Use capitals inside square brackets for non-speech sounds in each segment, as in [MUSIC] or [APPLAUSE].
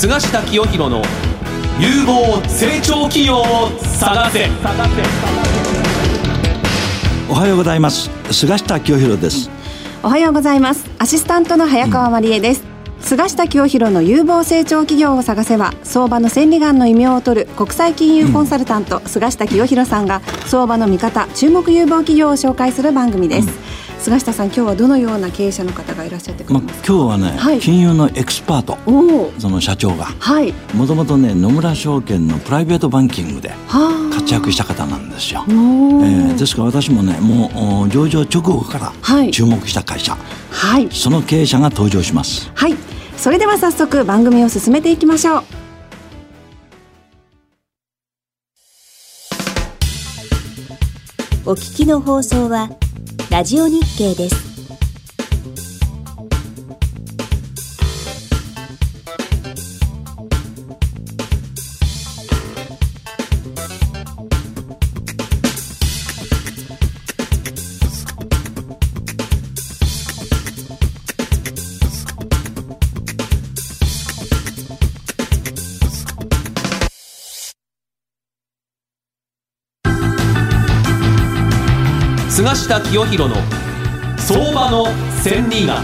菅下清弘の有望成長企業を探せ。おはようございます。菅下清弘です。おはようございます。アシスタントの早川真理恵です、菅下清弘の有望成長企業を探せば相場の千里眼の異名を取る国際金融コンサルタント、菅下清弘さんが相場の見方注目有望企業を紹介する番組です、菅下さん今日はどのような経営者の方がいらっしゃってくれまあますか、今日はね、はい。金融のエキスパートその社長がはい。もともとね野村証券のプライベートバンキングではあ。活躍した方なんですよ、おえーーですから私もねもうお上場直後かはい。ら注目した会社、はい。その経営者が登場します。はい。それでは早速番組を進めていきましょう。お聞きの放送はラジオ日経です。菅下清弘の相場の千里眼。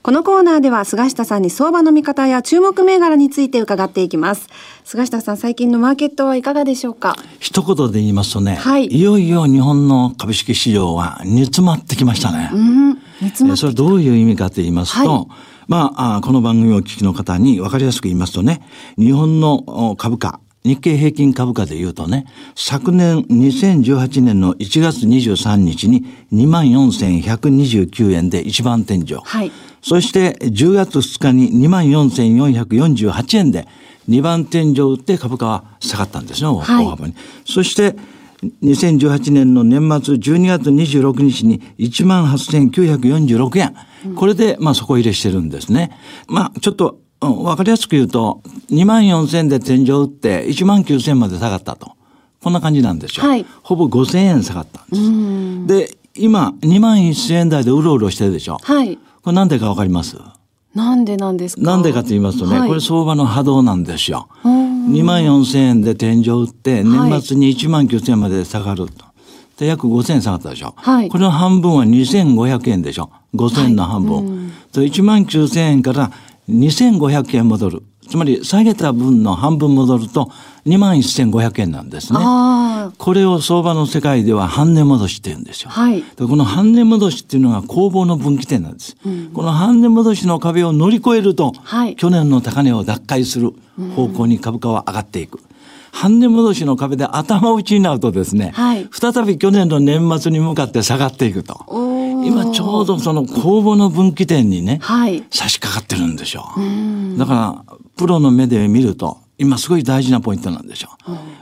このコーナーでは菅下さんに相場の見方や注目銘柄について伺っていきます。菅下さん最近のマーケットはいかがでしょうか？一言で言いますとね、はい。よいよ日本の株式市場は煮詰まってきましたね、うん煮詰まそれどういう意味かと言いますと、はい。まああ、この番組をお聞きの方に分かりやすく言いますとね、日本のお株価、日経平均株価で言うとね、昨年2018年の1月23日に24,129円で一番天井。はいそして10月2日に24,448円で2番天井を打って株価は下がったんですね、大はい幅に。そして2018年の年末12月26日に18,946円。これで、まあ、底入れしてるんですね。まあ、ちょっと、うんわかりやすく言うと、2万4000で天井を打って1万9000まで下がったと。こんな感じなんですよ。はいほぼ5000円下がったんです。で、今、2万1000円台でうろうろしてるでしょ。はいこれなんでかわかります？なんでなんですか？なんでかと言いますとね、はいこれ相場の波動なんですよ。2万4千円で天井を打って、年末に1万9千円まで下がると。で、約5千円下がったでしょ。はいこれの半分は2500円でしょ。5千円の半分。と1万9千円から2500円戻る。つまり下げた分の半分戻ると2万1500円なんですね。あこれを相場の世界では半値戻しって言うんですよ。はいでこの半値戻しっていうのが攻防の分岐点なんです。この半値戻しの壁を乗り越えると、はい去年の高値を奪回する方向に株価は上がっていく。半値戻しの壁で頭打ちになるとですね、はい再び去年の年末に向かって下がっていくと。今ちょうどその攻防の分岐点にね、はい差し掛かってるんでしょう。だから、プロの目で見ると、今すごい大事なポイントなんでしょ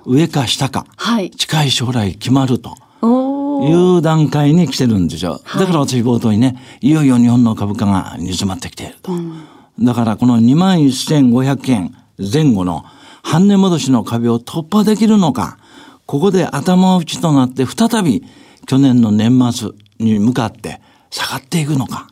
う。上か下か、はい近い将来決まると。いう段階に来てるんですよ。だから私冒頭にね、いよいよ日本の株価が煮詰まってきていると。だからこの21,500円前後の半値戻しの壁を突破できるのか、ここで頭打ちとなって再び去年の年末に向かって下がっていくのか。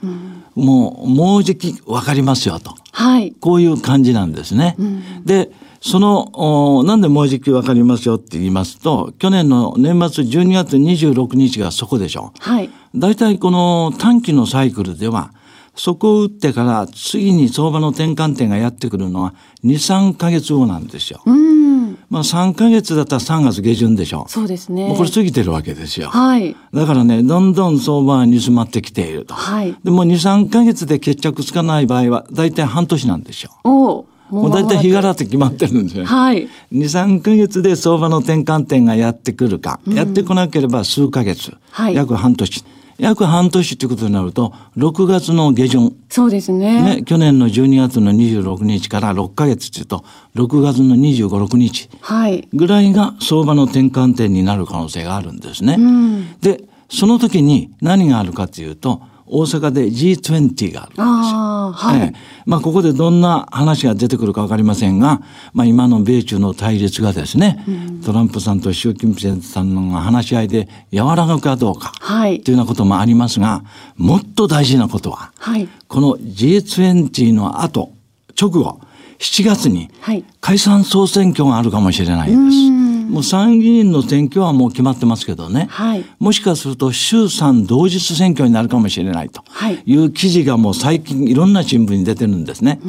もう、もうじきわかりますよと。はいこういう感じなんですね。で、その、おなんでもうじきわかりますよって言いますと、去年の年末12月26日がそこでしょ。はい大体この短期のサイクルでは、そこを打ってから次に相場の転換点がやってくるのは2、3ヶ月後なんですよ。うんまあ3ヶ月だったら3月下旬でしょ。そうですねもうこれ過ぎてるわけですよ。はいだからね、どんどん相場は煮詰まってきていると。はいでも2、3ヶ月で決着つかない場合は、大体半年なんですよ。おーもう大体日柄って決まってるんですよ。はい2、3ヶ月で相場の転換点がやってくるか、やってこなければ数ヶ月、はい約半年。約半年っていうことになると、6月の下旬、そうですね。ね、去年の12月の26日から6ヶ月っていうと、6月の25、6日はい。ぐらいが相場の転換点になる可能性があるんですね。ん。で、その時に何があるかというと、大阪で G20 があるんですよ。ああはい、ええ。まあ、ここでどんな話が出てくるかわかりませんが、まあ、今の米中の対立がですね、トランプさんと習近平さんの話し合いで和らぐかどうか、はい。というようなこともありますが、もっと大事なことは、はい。この G20 の後、直後、7月にはい。解散総選挙があるかもしれないんです。もう参議院の選挙はもう決まってますけどね。はいもしかすると衆参同日選挙になるかもしれないとはいいう記事がもう最近いろんな新聞に出てるんですね。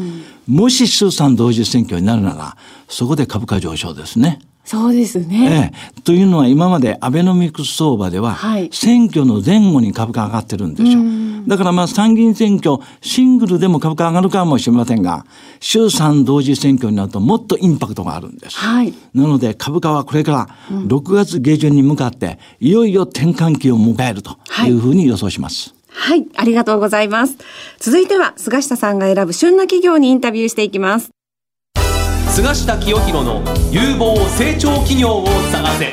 もし衆参同日選挙になるなら、そこで株価上昇ですね。そうですね。ええ、というのは今までアベノミクス相場では、はい選挙の前後に株価上がってるんですよ。だからまあ参議院選挙、シングルでも株価上がるかもしれませんが、衆参同時選挙になるともっとインパクトがあるんです。はい。なので株価はこれから6月下旬に向かって、いよいよ転換期を迎えるというふうに予想します。はい。ありがとうございます。続いては、菅下さんが選ぶ旬な企業にインタビューしていきます。菅下清弘の有望成長企業を探せ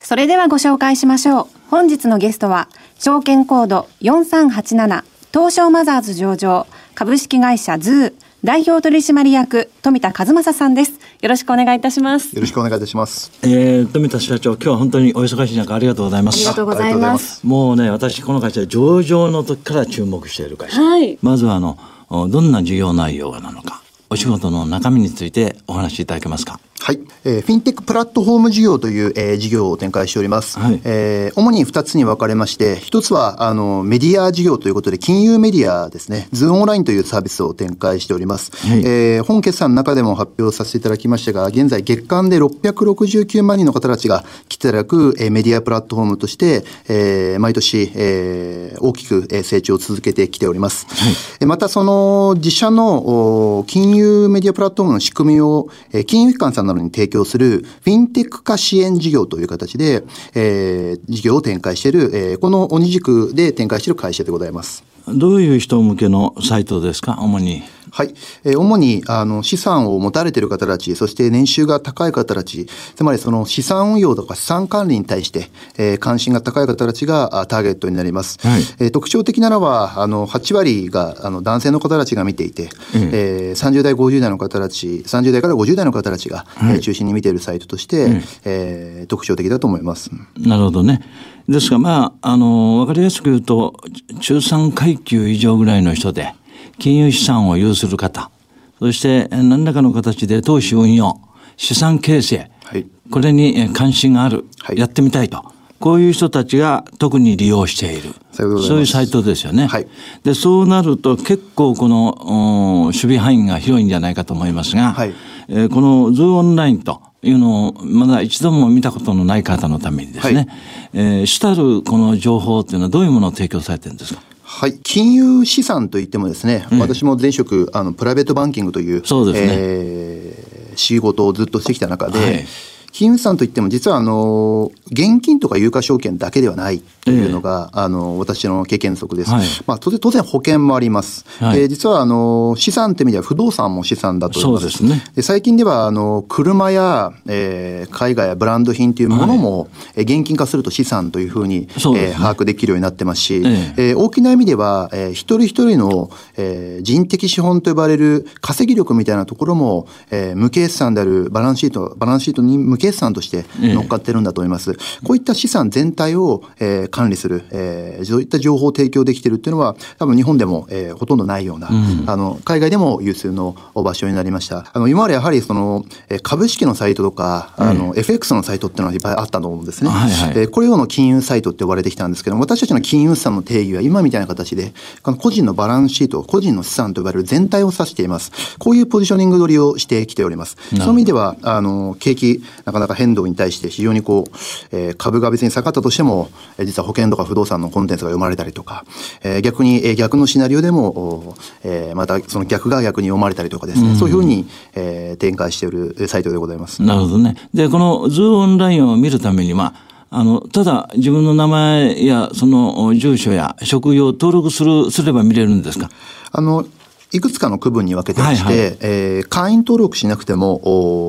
それではご紹介しましょう。本日のゲストは、証券コード4387、東証マザーズ上場、株式会社 ZUU、代表取締役、冨田和成さんです。よろしくお願いいたします。よろしくお願いいたします。えー、冨田社長、今日は本当にお忙しい中ありがとうございます。ありがとうございま。ますすもうね、私、この会社、上場の時から注目している会社。はい。まずは、あの、おどんな事業内容なのか、お仕事の中身についてお話しいただけますか？はい。えーフィンテックプラットフォーム事業という、えー事業を展開しております。はいえー主に2つに分かれまして、1つは、あの、メディア事業ということで、金融メディアですね、 ZUU online というサービスを展開しております。はいえー本決算の中でも発表させていただきましたが、現在月間で669万人の方たちが来ていただく、えーメディアプラットフォームとして、えー毎年、えー大きくえー成長を続けてきております。えーまた、その自社のお金融メディアプラットフォームの仕組みを、えー金融機関さんなどに提供するフィンテック化支援事業という形で、えー事業を展開している、えーこの鬼軸で展開している会社でございます。どういう人向けのサイトですか、主に。はい。えー主に、あの、資産を持たれている方たち、そして年収が高い方たち、つまりその資産運用とか資産管理に対して、えー関心が高い方たちがあターゲットになります。はいえー特徴的なのは、あの、8割が、あの、男性の方たちが見ていて、えー30代、50代の方たち、30代から50代の方たちが、えー中心に見ているサイトとして、えー特徴的だと思います。なるほどね。ですが、まあ、あの、わかりやすく言うと、中産階級以上ぐらいの人で、金融資産を有する方、そして、え何らかの形で投資運用、資産形成、はい。これにえ関心がある、はい。やってみたいと。こういう人たちが特に利用している。そういうサイトですよね。はい。で、そうなると結構この、お守備範囲が広いんじゃないかと思いますが、はい。えーこのズーオンラインというのをまだ一度も見たことのない方のためにですね、はい。えー主たるこの情報っていうのはどういうものを提供されてるんですか？はい。金融資産といってもですね、私も前職、あの、プライベートバンキングという、そうですね。えー仕事をずっとしてきた中で、はい金融資産といっても実はあの、現金とか有価証券だけではないというのが、あの、私の経験則です。はい。まあ、当然、当然保険もあります。はい。えー実はあの、資産って意味では不動産も資産だと思います。そうですね。で最近では、あの、車や、えー海外やブランド品というものも、えー現金化すると資産というふうに、そうね。えー把握できるようになってますし、ええ。ー大きな意味では、えー一人一人の、えー人的資本と呼ばれる稼ぎ力みたいなところも、えー無決算であるバランスシート、バランスシートに無決算としてええ乗っかってるんだと思います。こういった資産全体を、えー管理する、えーそういった情報を提供できているっていうのは、多分日本でも、えーほとんどないような、あの、海外でも有数の場所になりました。あの、今までやはりその、えー株式のサイトとか、あの、FX のサイトっていうのはいっぱいあったと思うんですね。はいはいえーこれをの金融サイトって呼ばれてきたんですけども、私たちの金融資産の定義は今みたいな形で、この個人のバランスシート、個人の資産と呼ばれる全体を指しています。こういうポジショニング取りをしてきております。そういう意味では、あの、景気、なかなか変動に対して非常にこう、えー株が別に下がったとしても、えー実は保険とか不動産のコンテンツが読まれたりとか、えー逆に、えー逆のシナリオでも、おえーまたその逆が逆に読まれたりとかですね、そういうふうに、えー展開しているえーサイトでございます。なるほどね。で、このズーオンラインを見るためには、あの、ただ自分の名前やその住所や職業を登録する、すれば見れるんですか？あの、いくつかの区分に分けてまして、はいはいえー会員登録しなくても、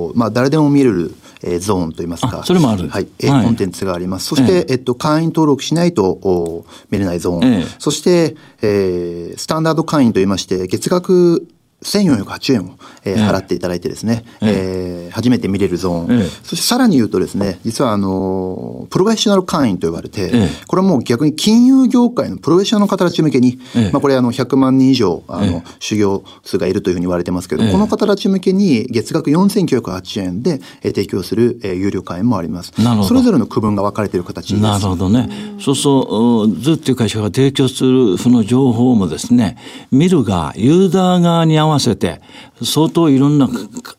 おまあ、誰でも見れる、えーゾーンといいますか。あそれもあるはい。えーはいコンテンツがあります。そして、ええっと、会員登録しないと、お見れないゾーン。ええそして、えースタンダード会員といいまして、月額1408円を、えー払っていただいてですね、えー初めて見れるゾーン、ええ。そしてさらに言うとですね、実はあの、プロフェッショナル会員と呼ばれて、ええ。これはもう逆に金融業界のプロフェッショナルの方たち向けに、ええ。まあこれあの100万人以上、あの、ええ。修行数がいるというふうに言われてますけど、ええ。この方たち向けに月額4908円で、えー提供する、えー有料会員もあります。なるほど。それぞれの区分が分かれている形です。なるほどね。そうそう、ずっていう会社が提供するその情報もですね、見るが、ユーザー側に合合わせて、相当いろんな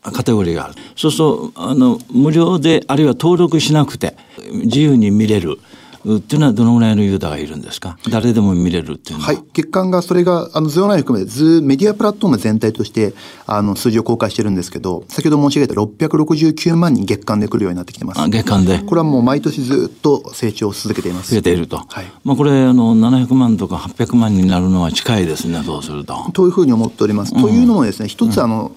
カカテゴリーがある。そうそう、あの、無料で、あるいは登録しなくて、自由に見れる。っていうのはどのぐらいのユーザーがいるんですか？誰でも見れるっていうのは。はい。月間が、それが、あの、ズオナイ含めて、ズメディアプラットフォーム全体として、あの、数字を公開してるんですけど、先ほど申し上げた669万人月間で来るようになってきてます。あ月間でこれはもう毎年ずっと成長を続けています。増えていると。はいまあこれ、あの、700万とか800万になるのは近いですね、そうすると。というふうに思っております。というのもですね、一つあの、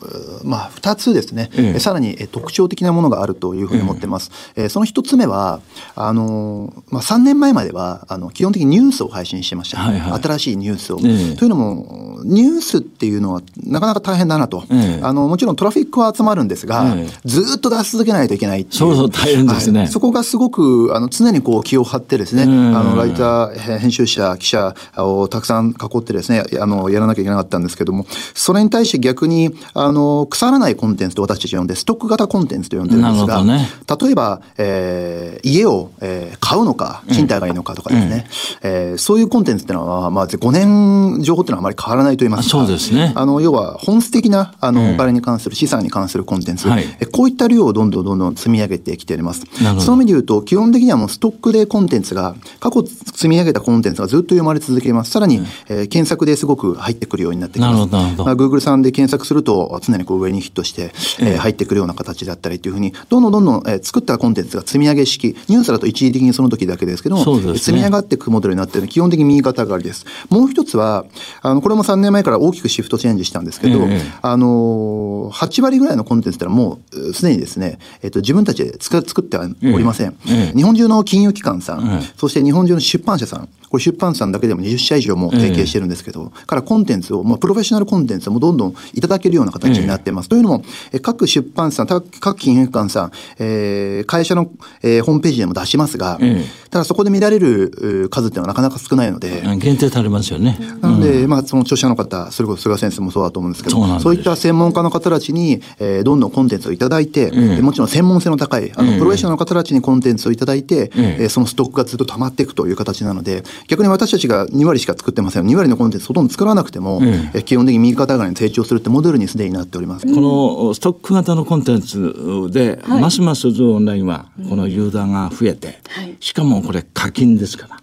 まあ、二つですね、えええさらにえ特徴的なものがあるというふうに思ってます。えーその一つ目は、あの、まあ、3年前までは、あの、基本的にニュースを配信してました。はいはい。新しいニュースを。ええ。というのも、ニュースっていうのはなかなか大変だなと。ええ。あの、もちろんトラフィックは集まるんですが、ええ。ずっと出し続けないといけないっていう。そうそう大変ですね。はい。そこがすごく、あの、常にこう気を張ってですね、うんあの、ライター、へ編集者、記者をたくさん囲ってですね、あの、やらなきゃいけなかったんですけども、それに対して逆に、あの、腐らないコンテンツと私たち呼んで、ストック型コンテンツと呼んでるんですが、なるほ例えば、えー家を、えー買うのか、賃貸がいいのかとかですね、えーそういうコンテンツっていうのは、まあ、5年情報っていうのはあまり変わらないと言いますか、あそうですね。あの、要は本質的な、あの、ええお金に関する、資産に関するコンテンツ、はい。えこういった量をどんどんどんどん積み上げてきております。なるほど。その意味で言うと、基本的にはもうストックでコンテンツが、過去積み上げたコンテンツがずっと読まれ続けます。さらに、えー検索ですごく入ってくるようになってきます。なるほどなるほど。まあ、Google さんで検索すると、常にこう上にヒットして、えー入ってくるような形だったりというふうに、どんどんどんどん、えー作ったコンテンツが積み上げ式、ニュースだと一時的にその時だけですけども、ね。積み上がっていくモデルになっているので基本的に右肩上がりです。もう一つは、あの、これも3年前から大きくシフトチェンジしたんですけど、ええ。あのー、8割ぐらいのコンテンツってのはもう、うすでにですね、えっ、と、自分たちで作作ってはおりません。ええ。日本中の金融機関さん、ええ。そして日本中の出版社さん、これ出版社さんだけでも20社以上もう提携してるんですけど、からコンテンツを、まあ、プロフェッショナルコンテンツをもうどんどんいただけるような形になっています。というのも、え各出版社各金融機関さん、えー会社の、えーホームページでも出しますが、ええただそこで見られるう数っていうのはなかなか少ないので、限定されますよね。なので、まあ、その著者の方、それこそ菅先生もそうだと思うんですけど、そういった専門家の方たちに、えーどんどんコンテンツをいただいて、ええもちろん専門性の高い、あの、ええプロフェッショナルの方たちにコンテンツをいただいて、えええーそのストックがずっと溜まっていくという形なので、逆に私たちが2割しか作ってません。2割のコンテンツほとんど作らなくても、えええー基本的に右肩上がりに成長するってモデルにすでになっております。このストック型のコンテンツで、ますますズオンラインはこのユーザーが増えて、はいしかもこれ課金ですから、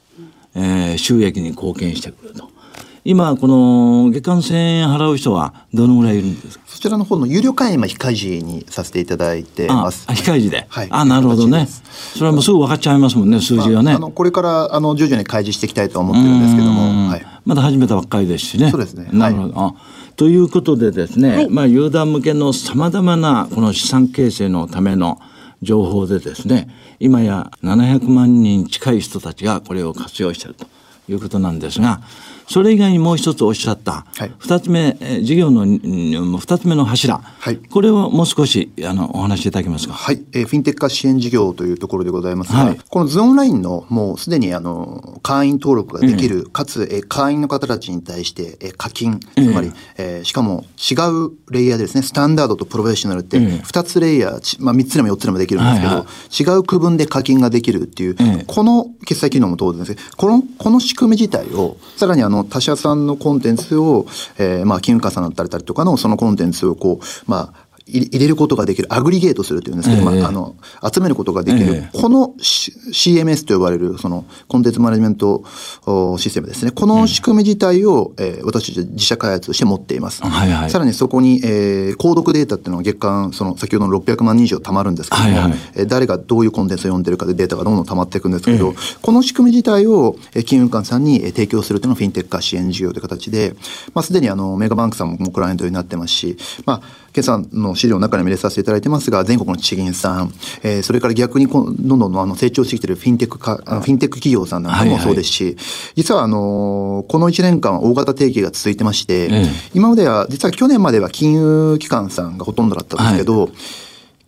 えー収益に貢献してくると。今、この月間1000円払う人はどのぐらいいるんですか？そちらの方の有料会員は非開示にさせていただいてあます。あ控え示で？はいあ、なるほどね。それはもうすぐ分かっちゃいますもんね、数字がね。まああの、これから、あの、徐々に開示していきたいと思ってるんですけどうんも、はい。まだ始めたばっかりですしね。そうですねなるほど。あということでですね、はいまあ、ユーザー向けのさまざまなこの資産形成のための情報でですね、今や700万人近い人たちがこれを活用しているということなんですが、それ以外にもう一つおっしゃった、はい。二つ目、えー事業のうん二つ目の柱、はい。これをもう少しあのお話しいただけますか？はい、えーフィンテック化支援事業というところでございますが、はい。このズオンラインのもうすでにあの会員登録ができる、かつ、えー会員の方たちに対して、えー課金、つまり、えーしかも違うレイヤーでですね、スタンダードとプロフェッショナルってええ2つレイヤー、ちまあ、3つでも4つでもできるんですけど、はいは違う区分で課金ができるっていう、ええこの決済機能も当然ですこの、この仕組み自体を、さらにあの他社さんのコンテンツを、えーまあ、金融家さんだったりとかのそのコンテンツをこう、まあ、入れることができる、アグリゲートするというんですけど、ええ。まあ、あの、集めることができる、ええ。この C- CMS と呼ばれる、その、コンテンツマネジメントおシステムですね。この仕組み自体を、えー私たち自社開発して持っています。はいはい。さらにそこに、えー、購読データっていうのが月間、その、先ほどの600万人以上貯まるんですけども、はいはい。えー誰がどういうコンテンツを読んでるかでデータがどんどん溜まっていくんですけど、この仕組み自体を、えー金融機関さんにえー提供するというのがフィンテック化支援事業という形で、まあ、すでにあの、メガバンクさんもクライアントになってますし、まあ、今朝の資料の中にも入れさせていただいてますが、全国の地銀さん、えー、それから逆にどんどんあの成長してきているフィンテックか、フィンテック企業さんなんかもそうですし、はいはい、実はあの、この1年間大型提携が続いてまして、ええ、今までは、実は去年までは金融機関さんがほとんどだったんですけど、はい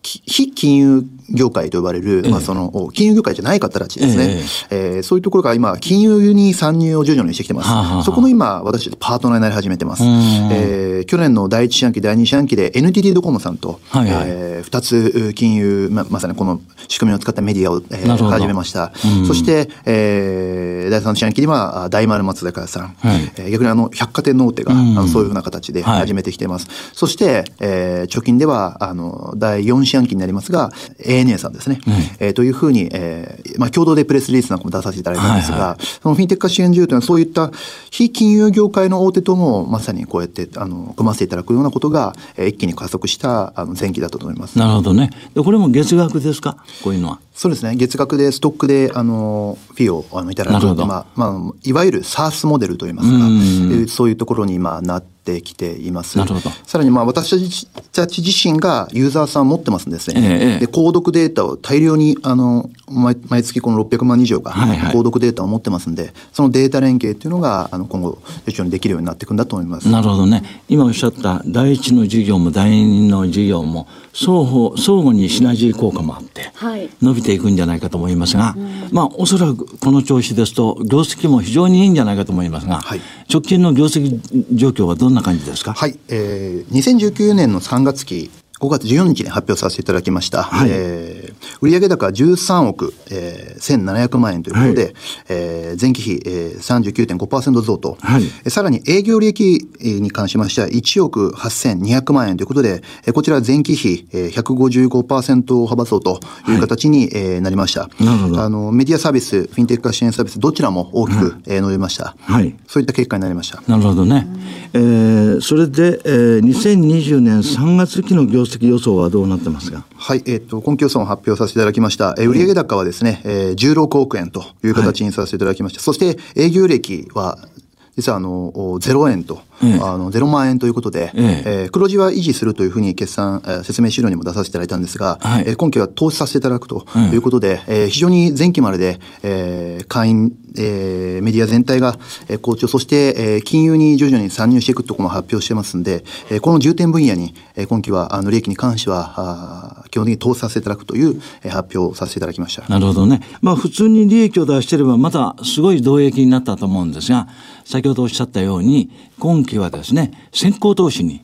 非金融業界と呼ばれる、ええ、まあその、金融業界じゃない方たちですね。ええ。ー、そういうところが今、金融に参入を徐々にしてきてます。はあはあ、そこの今、私パートナーになり始めてます。えー、去年の第一四半期、第二四半期で NTT ドコモさんと、はいはい、えー、2つ金融、ままさにこの仕組みを使ったメディアを、えー、始めました。そして、えー、第三四半期には大丸松坂屋さん、はい、えー、逆にあの百貨店の大手が、あのそういうふうな形で始めてきています。はい、そして、えー、貯金では、あの、第四四半期になりますが、ANA さんですね。うん、えー、というふうに、えー、まあ、共同でプレスリリースなんかも出させていただいたんですが、はいはい、そのフィンテック化支援事業というのはそういった非金融業界の大手ともまさにこうやってあの組ませていただくようなことが、えー、一気に加速したあの前期だったと思います。なるほどね。でこれも月額ですか？こういうのは。そうですね。月額でストックであのフィーをあのいただくまあまあいわゆる SARS モデルといいますか、うそういうところに今なってきています。なるほど。さらにまあ私たち自身がユーザーさん持ってますんですね。ええ、で、購読データを大量に、あの、毎毎月この600万以上が購読データを持ってますんで、はいはい、そのデータ連携っていうのが、あの、今後、非常にできるようになっていくんだと思います。なるほどね。今おっしゃった第一の事業も第二の事業も、双方、相互にシナジー効果もあって、伸びていくんじゃないかと思いますが、はい、まあ、おそらくこの調子ですと、業績も非常にいいんじゃないかと思いますが、はい、直近の業績状況はどんな感じですか？はい、えー、2019年の3月期、5月14日に発表させていただきました。はい、えー、売上高13億、えー、1700万円ということで、はい、えー、前期比、えー、39.5%増と、はい、さらに営業利益に関しましては1億8200万円ということで、えー、こちら前期比、えー、155%幅増という形に、はい、えー、なりました。なるほど。あの、メディアサービス、フィンテック化支援サービス、どちらも大きく、はい、えー、伸びました。はい。そういった結果になりました。なるほどね。えー、それで、えー、2020年3月期の業績績予想はどうなってますかはい、えっ、ー、と、今期予算を発表させていただきました。えー、売上高はですね、えー、16億円という形にさせていただきました。はい、そして、営業歴は実はあの0円と、ええ、あの0万円ということで、えええー、黒字は維持するというふうに決算、えー、説明資料にも出させていただいたんですが、はい、えー、今期は投資させていただくということで、えー、非常に前期までで、えー、会員、えー、メディア全体が好調、そして、えー、金融に徐々に参入していくところも発表してますんで、えー、この重点分野に、えー、今期はあの利益に関してはあ基本的に投資させていただくという、えー、発表をさせていただきました。なるほどね。まあ普通に利益を出してればまたすごい動益になったと思うんですが、先ほどおっしゃったように、今期はですね、先行投資に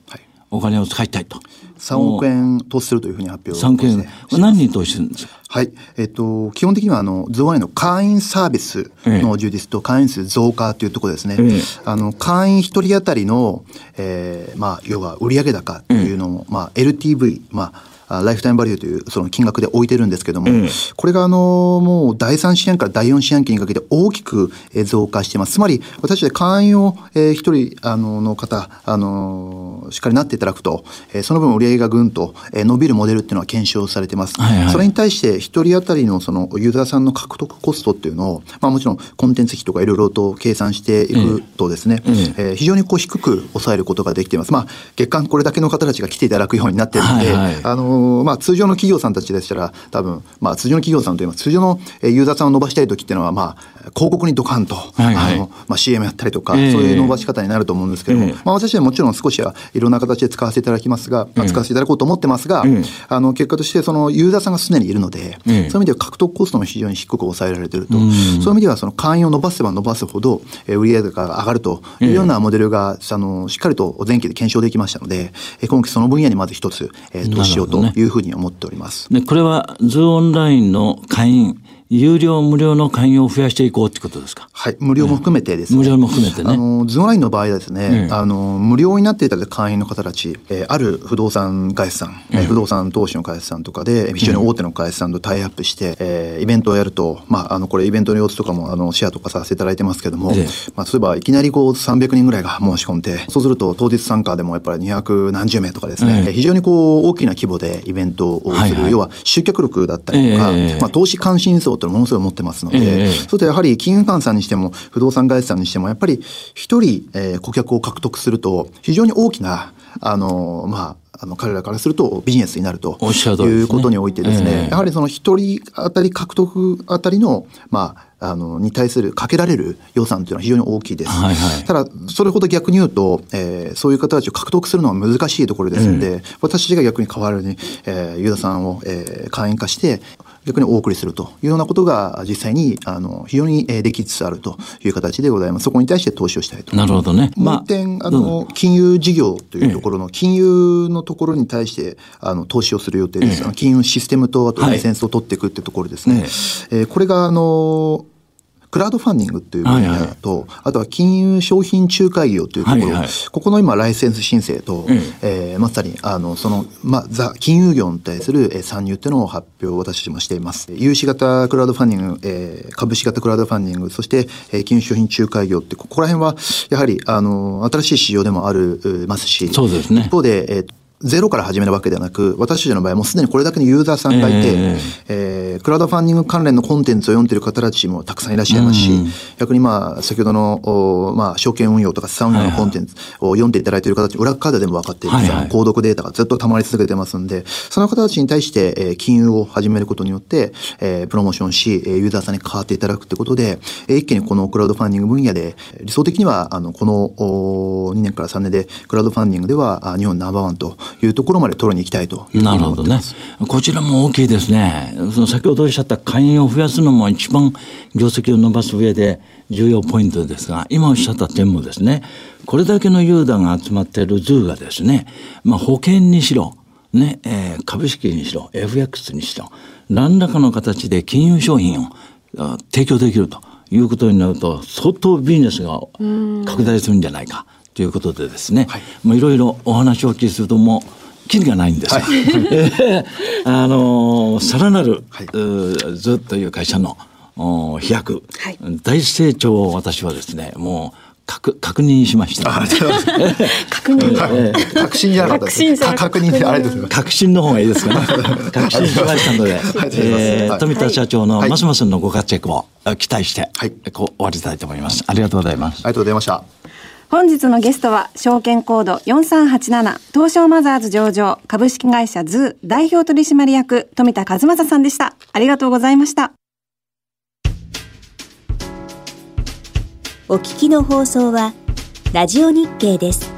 お金を使いたいと。3億円投資するというふうに発表3億円。何人投資するんですか？はい。えっと、基本的には、あの、ゾワイの会員サービスの充実と会員数増加というところですね。ええ、あの、会員一人当たりの、えー、まあ、要は売上高というのを、え、まあ、LTV、まあ、ライフタイムバリューというその金額で置いてるんですけども、うん、これがあの、もう第3四半から第4四半期にかけて大きく増加しています。つまり、私たち会員を一人あのの方、あの、しっかりなっていただくと、その分売上がぐんと伸びるモデルっていうのは検証されてます。はいはい、それに対して一人当たりのそのユーザーさんの獲得コストっていうのを、まあもちろんコンテンツ費とかいろいろと計算していくとですね、うんえー、非常にこう低く抑えることができています。まあ月間これだけの方たちが来ていただくようになってるので、はいはい、あのまあ、通常の企業さんたちでしたら、多分、まあ、通常の企業さんといいます、通常のユーザーさんを伸ばしたい時っていうのは、まあ、広告にドカンと、はいはい、あの、まあ、CM やったりとか、えー、そういう伸ばし方になると思うんですけども、えー、まあ、私はもちろん少しはいろんな形で使わせていただきますが、まあ、使わせていただこうと思ってますが、えー、あの、結果として、そのユーザーさんがすでにいるので、そういう意味では獲得コストも非常に低く抑えられていると、そういう意味では、その会員を伸ばせば伸ばすほど、売上高が上がるというようなモデルが、あの、しっかりと前期で検証できましたので、今期その分野にまず一つ、投資しようというふうに思っております。ね、これは、ズーオンラインの会員、有料無料の会員を増やしていこうってことですか？はい。無料も含めてですね。無料も含めてね。あの、ズオンラインの場合はですね、あの、無料になっていた会員の方たち、えー、ある不動産会社さん、えー、不動産投資の会社さんとかで、非常に大手の会社さんとタイアップして、えー、イベントをやると、まあ、あの、これイベントの様子とかも、あの、シェアとかさせていただいてますけども、まあ、例えばいきなりこう、300人ぐらいが申し込んで、そうすると当日参加でもやっぱり200何十名とかですね、非常にこう、大きな規模でイベントをする、はいはい、要は集客力だったりとか、まあ、投資関心層っていうのものすごい持ってますので、えー、そうするとやはり金融機関さんにしても不動産会社さんにしてもやっぱり一人、えー、顧客を獲得すると非常に大きなあの、まあ、あの、彼らからするとビジネスになるということにおいてですね、ええ。やはりその一人当たり獲得あたりの、まあ、あの、に対するかけられる予算というのは非常に大きいです。はいはい。ただ、それほど逆に言うと、えーそういう方たちを獲得するのは難しいところですので、私たちが逆に代わりに、えーユーザーさんを、えー会員化して、逆にお送りするというようなことが実際にあの非常にえーできつつあるという形でございます。そこに対して投資をしたいと。なるほどね。もう一点、あどうぞの、金融事業というところの、金融のところに対して、あの、投資をする予定です。あの金融システムと、あとはいライセンスを取っていくってところですね。ええーこれが、あの、クラウドファンディングという分野と、あとは金融商品仲介業というところ、ここの今、ライセンス申請と、えーまさに、あの、その、まあ、ザ、金融業に対するえー参入っていうのを発表を私たちもしています。有資型クラウドファンディング、えー株式型クラウドファンディング、そして、えー金融商品仲介業って、ここら辺は、やはり、あの、新しい市場でもある、うますし、そうですね。一方で、えーゼロから始めるわけではなく、私たちの場合もうすでにこれだけのユーザーさんがいて、ええークラウドファンディング関連のコンテンツを読んでいる方たちもたくさんいらっしゃいますし、逆にまあ、先ほどの、おまあ、証券運用とか資産運用のコンテンツを読んでいただいている方たち、裏側で全部分かっている、はいはい。購読データがずっと溜まり続けてますんで、その方たちに対して、えー金融を始めることによって、えープロモーションし、えーユーザーさんに変わっていただくということで、えー一気にこのクラウドファンディング分野で、理想的には、あの、このお2年から3年で、クラウドファンディングでは、あ日本ナンバーワンというところまで取りに行きたいとなるほどね。こちらも大きいですね。その先ほどおっしゃった会員を増やすのも一番業績を伸ばす上で重要ポイントですが、今おっしゃった点もですね、これだけのユーザーが集まっている ZUU がですね、まあ保険にしろ、ね、えー株式にしろ、FX にしろ、何らかの形で金融商品を提供できるということになると、相当ビジネスが拡大するんじゃないかということでですね、もういろいろお話をお聞きするともう、キリがないんですよ。えー [LAUGHS] あのーさらなる、はいZUU という会社のお飛躍、はい大成長を私はですね、もう確確認しました。[LAUGHS] 確認確信じゃなかったです。確認でありがとうございます。確信の方がいいですかね。[LAUGHS] 確信しましたので、えーはい冨田社長のはいますますのご活躍をえ期待して、はいこう終わりたいと思います。ありがとうございます。ありがとうございました。本日のゲストは証券コード4387東証マザーズ上場株式会社 ZUU 代表取締役冨田和成さんでしたありがとうございましたお聞きの放送はラジオ日経です。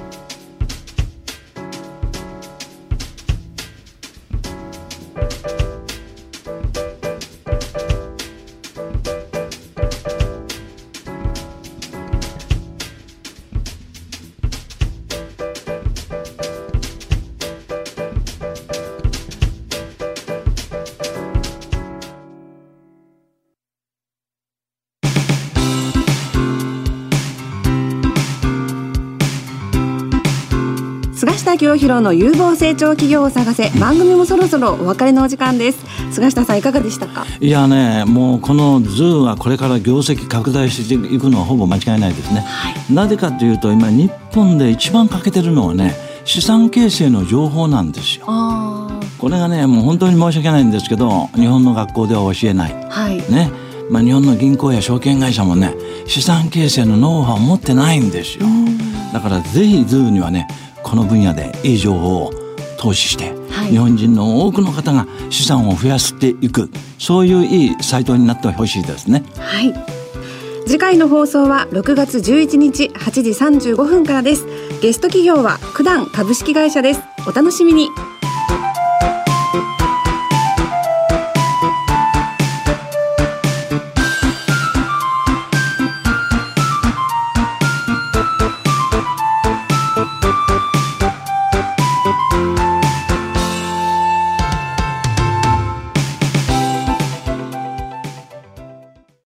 菅下清廣の有望成長企業を探せ番組もそろそろお別れのお時間です菅下さんいかがでしたか？いやね、もうこの ZUU はこれから業績拡大していくのはほぼ間違いないですね。なぜかというと今日本で一番欠けてるのはね、資産形成の情報なんですよ。あこれがね、もう本当に申し訳ないんですけど、日本の学校では教えない。あはいね。まあ日本の銀行や証券会社もね、資産形成のノウハウを持ってないんですよ。だからぜひ ZUU にはね、この分野でいい情報を投資して、はい。日本人の多くの方が資産を増やしていく、そういういいサイトになってほしいですね。はい。次回の放送は6月11日8時35分からです。ゲスト企業は九段株式会社です。お楽しみに